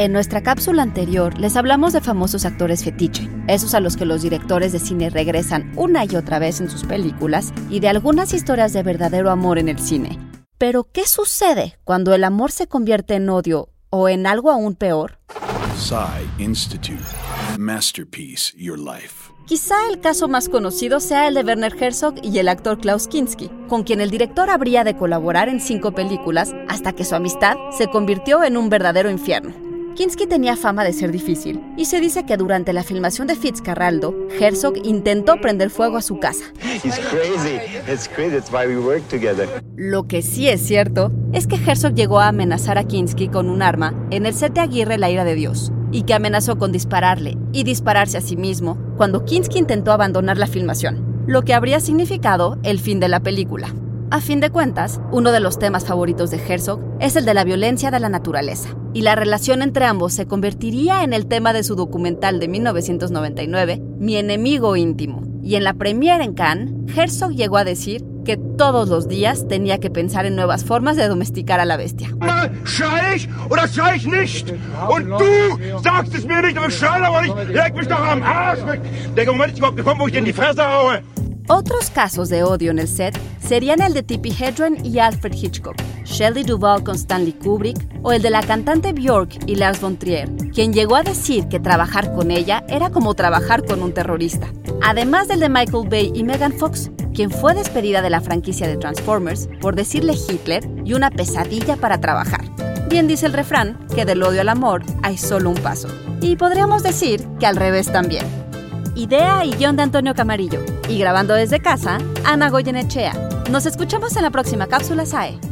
En nuestra cápsula anterior les hablamos de famosos actores fetiche, esos a los que los directores de cine regresan una y otra vez en sus películas, y de algunas historias de verdadero amor en el cine. Pero, ¿qué sucede cuando el amor se convierte en odio o en algo aún peor? Institute. Masterpiece Your Life. Quizá el caso más conocido sea el de Werner Herzog y el actor Klaus Kinski, con quien el director habría de colaborar en cinco películas hasta que su amistad se convirtió en un verdadero infierno. Kinski tenía fama de ser difícil, y se dice que durante la filmación de Fitzcarraldo, Herzog intentó prender fuego a su casa. Lo que sí es cierto es que Herzog llegó a amenazar a Kinski con un arma en el set de Aguirre La ira de Dios, y que amenazó con dispararle y dispararse a sí mismo cuando Kinski intentó abandonar la filmación, lo que habría significado el fin de la película. A fin de cuentas, uno de los temas favoritos de Herzog es el de la violencia de la naturaleza, y la relación entre ambos se convertiría en el tema de su documental de 1999, Mi enemigo íntimo. Y en la premiere en Cannes, Herzog llegó a decir que todos los días tenía que pensar en nuevas formas de domesticar a la bestia. Otros casos de odio en el set serían el de Tippi Hedren y Alfred Hitchcock, Shelley Duvall con Stanley Kubrick o el de la cantante Björk y Lars von Trier, quien llegó a decir que trabajar con ella era como trabajar con un terrorista. Además del de Michael Bay y Megan Fox, quien fue despedida de la franquicia de Transformers por decirle Hitler y una pesadilla para trabajar. Bien dice el refrán que del odio al amor hay solo un paso. Y podríamos decir que al revés también. Idea y guion de Antonio Camarillo. Y grabando desde casa, Ana Goyenechea. Nos escuchamos en la próxima cápsula SAE.